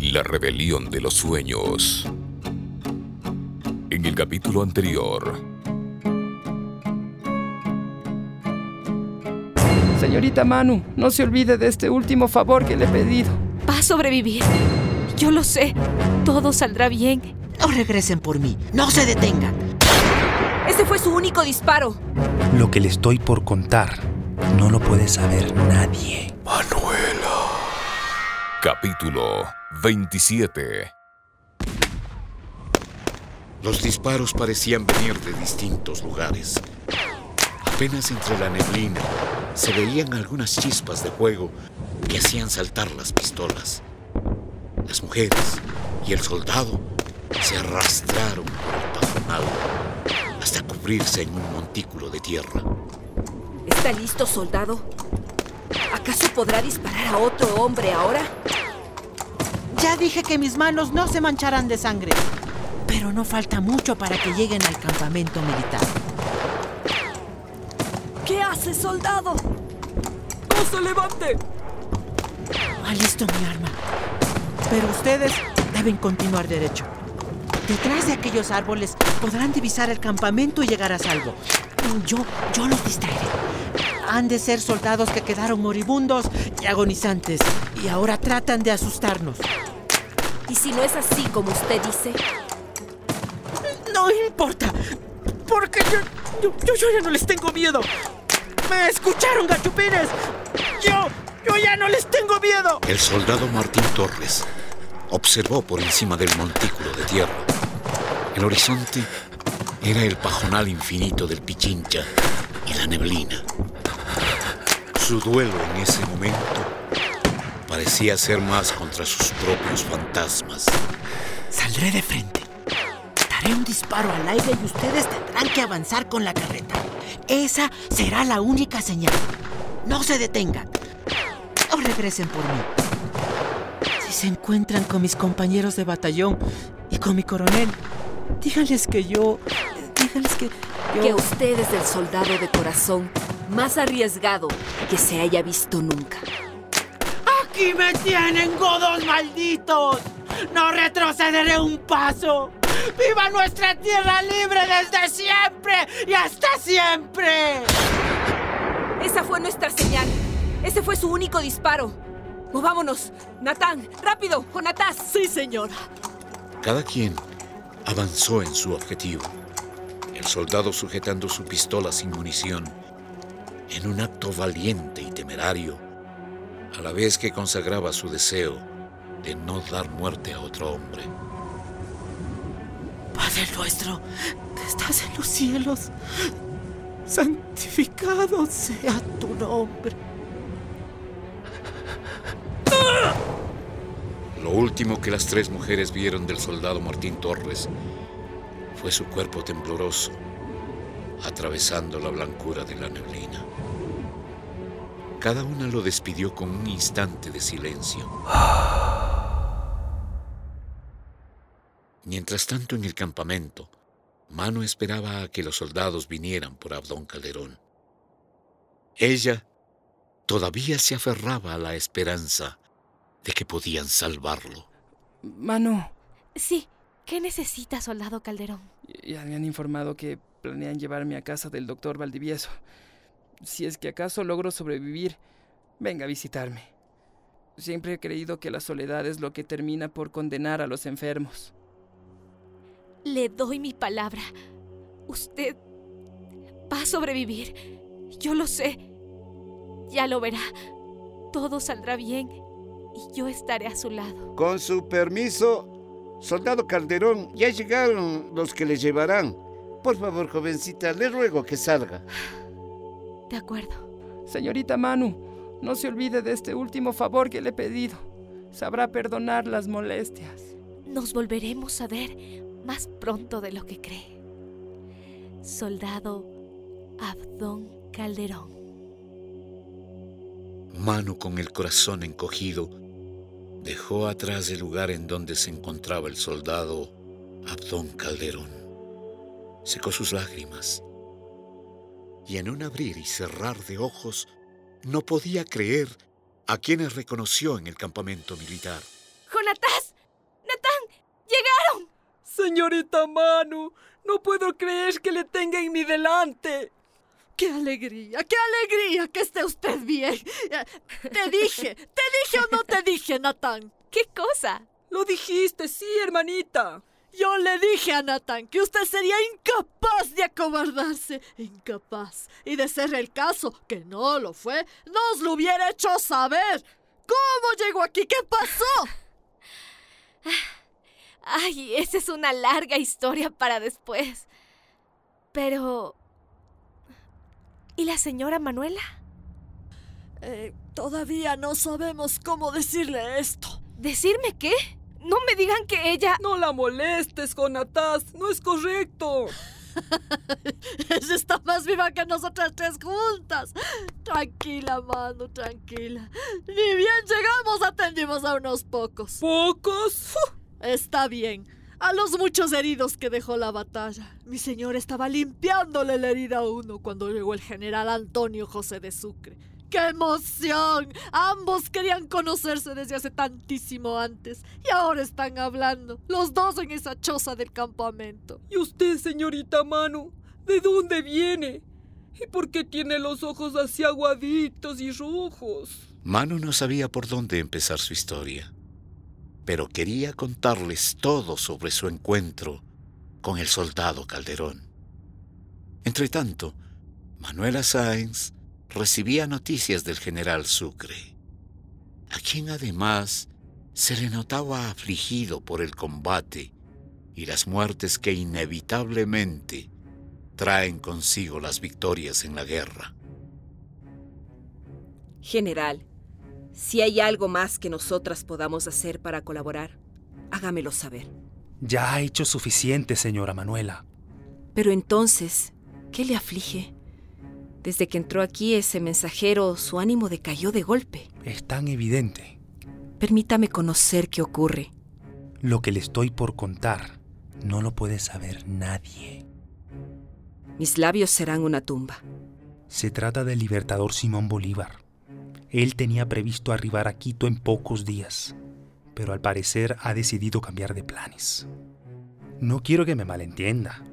la rebelión de los sueños. En el capítulo anterior. Señorita Manu, no se olvide de este último favor que le he pedido. Va a sobrevivir. Yo lo sé. Todo saldrá bien. No regresen por mí. No se detengan. Ese fue su único disparo. Lo que le estoy por contar no lo puede saber nadie. Manuela. Capítulo 27. Los disparos parecían venir de distintos lugares. Apenas entre la neblina se veían algunas chispas de fuego que hacían saltar las pistolas. Las mujeres y el soldado se arrastraron por el pajonal hasta cubrirse en un montículo de tierra. ¿Está listo, soldado? ¿Acaso podrá disparar a otro hombre ahora? Ya dije que mis manos no se mancharán de sangre. Pero no falta mucho para que lleguen al campamento militar. ¿Qué hace, soldado? ¡No se levante! Ah, listo mi arma. Pero ustedes deben continuar derecho. Detrás de aquellos árboles podrán divisar el campamento y llegar a salvo. Yo, yo los distraeré. Han de ser soldados que quedaron moribundos y agonizantes y ahora tratan de asustarnos. ¿Y si no es así como usted dice? No importa, porque yo, yo, yo, yo ya no les tengo miedo. ¿Me escucharon, gachupines? Yo, yo ya no les tengo miedo. El soldado Martín Torres observó por encima del montículo de tierra. El horizonte era el pajonal infinito del Pichincha y la neblina. Su duelo en ese momento parecía ser más contra sus propios fantasmas. Saldré de frente. Daré un disparo al aire y ustedes tendrán que avanzar con la carreta. Esa será la única señal. No se detengan. No regresen por mí. Si se encuentran con mis compañeros de batallón y con mi coronel, díganles que yo... Díganles que yo... Que usted es el soldado de corazón más arriesgado que se haya visto nunca. ¡Aquí me tienen, godos malditos! ¡No retrocederé un paso! ¡Viva nuestra tierra libre desde siempre y hasta siempre! Esa fue nuestra señal. Ese fue su único disparo. Movámonos. Natán, rápido, Jonatás. Sí, señora. Cada quien avanzó en su objetivo. El soldado sujetando su pistola sin munición, en un acto valiente y temerario, a la vez que consagraba su deseo de no dar muerte a otro hombre. Padre nuestro, que estás en los cielos, santificado sea tu nombre. Lo último que las tres mujeres vieron del soldado Martín Torres fue su cuerpo tembloroso, atravesando la blancura de la neblina. Cada una lo despidió con un instante de silencio. Mientras tanto, en el campamento, Mano esperaba a que los soldados vinieran por Abdón Calderón. Ella todavía se aferraba a la esperanza de que podían salvarlo. Manu, Sí. ¿Qué necesita, soldado Calderón? ya me han informado que planean llevarme a casa del doctor Valdivieso. Si es que acaso logro sobrevivir, venga a visitarme. Siempre he creído que la soledad es lo que termina por condenar a los enfermos. Le doy mi palabra. Usted va a sobrevivir. Yo lo sé. Ya lo verá. Todo saldrá bien y yo estaré a su lado. Con su permiso, soldado Calderón, ya llegaron los que le llevarán. Por favor, jovencita, le ruego que salga. De acuerdo. Señorita Manu, no se olvide de este último favor que le he pedido. sabrá perdonar las molestias. Nos volveremos a ver más pronto de lo que cree. Soldado Abdón Calderón. Manu, con el corazón encogido, dejó atrás el lugar en donde se encontraba el soldado Abdón Calderón. Secó sus lágrimas y en un abrir y cerrar de ojos no podía creer a quienes reconoció en el campamento militar. ¡Jonatás! ¡Natán! ¡Llegaron! Señorita Manu, no puedo creer que le tenga en mi delante. ¡Qué alegría, qué alegría que esté usted bien! Te dije, te dije o no te dije, Natán. ¿Qué cosa? Lo dijiste, sí, hermanita. Yo le dije a Natán que usted sería incapaz de acobardarse, incapaz. Y de ser el caso, que no lo fue, nos lo hubiera hecho saber. ¿Cómo llegó aquí? ¿Qué pasó? Ay, esa es una larga historia para después. Pero... ¿Y la señora Manuela? Eh, todavía no sabemos cómo decirle esto. ¿Decirme qué? No me digan que ella... No la molestes, Jonatás. No es correcto. ella está más viva que nosotras tres juntas. Tranquila, mano, tranquila. Ni bien llegamos, atendimos a unos pocos. ¿Pocos? Está bien. A los muchos heridos que dejó la batalla. Mi señor estaba limpiándole la herida a uno cuando llegó el general Antonio José de Sucre. ¡Qué emoción! Ambos querían conocerse desde hace tantísimo antes y ahora están hablando, los dos en esa choza del campamento. ¿Y usted, señorita Manu? ¿De dónde viene? ¿Y por qué tiene los ojos así aguaditos y rojos? Manu no sabía por dónde empezar su historia, pero quería contarles todo sobre su encuentro con el soldado Calderón. Entretanto, Manuela Sáenz recibía noticias del general Sucre, a quien además se le notaba afligido por el combate y las muertes que inevitablemente traen consigo las victorias en la guerra. General, si hay algo más que nosotras podamos hacer para colaborar, hágamelo saber. Ya ha hecho suficiente, señora Manuela. Pero entonces, ¿qué le aflige? Desde que entró aquí ese mensajero, su ánimo decayó de golpe. Es tan evidente. Permítame conocer qué ocurre. Lo que le estoy por contar no lo puede saber nadie. Mis labios serán una tumba. Se trata del libertador Simón Bolívar. Él tenía previsto arribar a Quito en pocos días, pero al parecer ha decidido cambiar de planes. No quiero que me malentienda.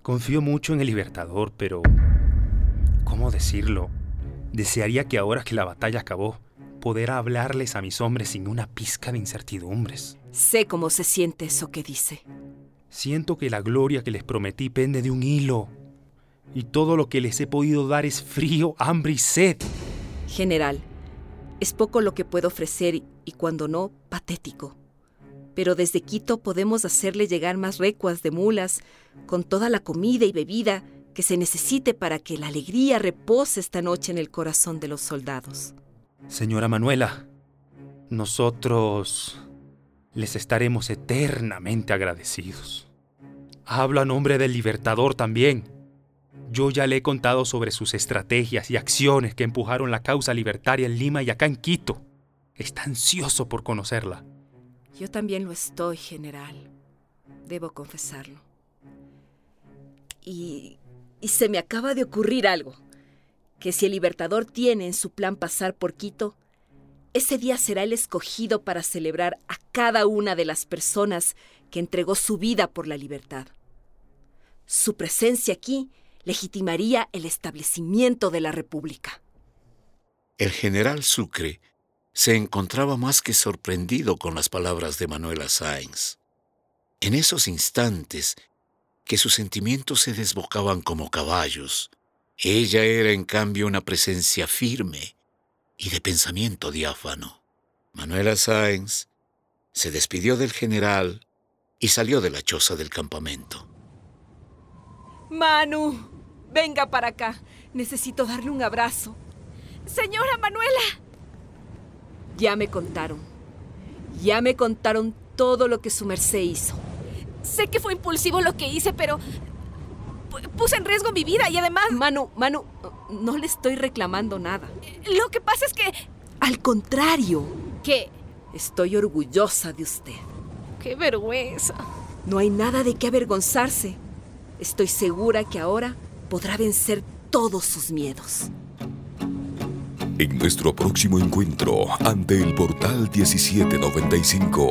Confío mucho en el libertador, pero ¿Cómo decirlo? Desearía que ahora que la batalla acabó, poder hablarles a mis hombres sin una pizca de incertidumbres. Sé cómo se siente eso que dice. Siento que la gloria que les prometí pende de un hilo. Y todo lo que les he podido dar es frío, hambre y sed. General, es poco lo que puedo ofrecer y cuando no, patético. Pero desde Quito podemos hacerle llegar más recuas de mulas, con toda la comida y bebida que se necesite para que la alegría repose esta noche en el corazón de los soldados. Señora Manuela, nosotros les estaremos eternamente agradecidos. Hablo a nombre del Libertador también. Yo ya le he contado sobre sus estrategias y acciones que empujaron la causa libertaria en Lima y acá en Quito. Está ansioso por conocerla. Yo también lo estoy, general. Debo confesarlo. Y y se me acaba de ocurrir algo. Que si el Libertador tiene en su plan pasar por Quito, ese día será el escogido para celebrar a cada una de las personas que entregó su vida por la libertad. Su presencia aquí legitimaría el establecimiento de la República. El general Sucre se encontraba más que sorprendido con las palabras de Manuela Sáenz. En esos instantes que sus sentimientos se desbocaban como caballos. Ella era en cambio una presencia firme y de pensamiento diáfano. Manuela Sáenz se despidió del general y salió de la choza del campamento. Manu, venga para acá. Necesito darle un abrazo. Señora Manuela. Ya me contaron. Ya me contaron todo lo que su merced hizo. Sé que fue impulsivo lo que hice, pero pu- puse en riesgo mi vida y además Manu, Manu, no le estoy reclamando nada. lo que pasa es que... Al contrario, ¿Qué? estoy orgullosa de usted. ¡Qué vergüenza! No hay nada de qué avergonzarse. Estoy segura que ahora podrá vencer todos sus miedos. En nuestro próximo encuentro ante el portal 1795.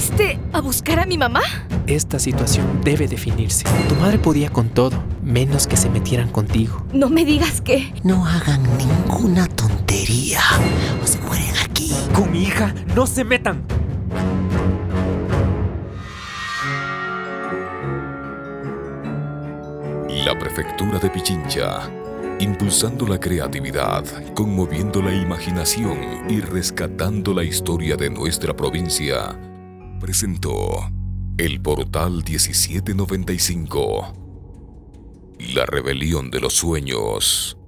¿Fuiste a buscar a mi mamá? Esta situación debe definirse. Tu madre podía con todo, menos que se metieran contigo. No me digas que... No hagan ninguna tontería o se mueren aquí. Con mi hija, no se metan. La Prefectura de Pichincha, impulsando la creatividad, conmoviendo la imaginación y rescatando la historia de nuestra provincia, presentó el Portal 1795. La rebelión de los sueños.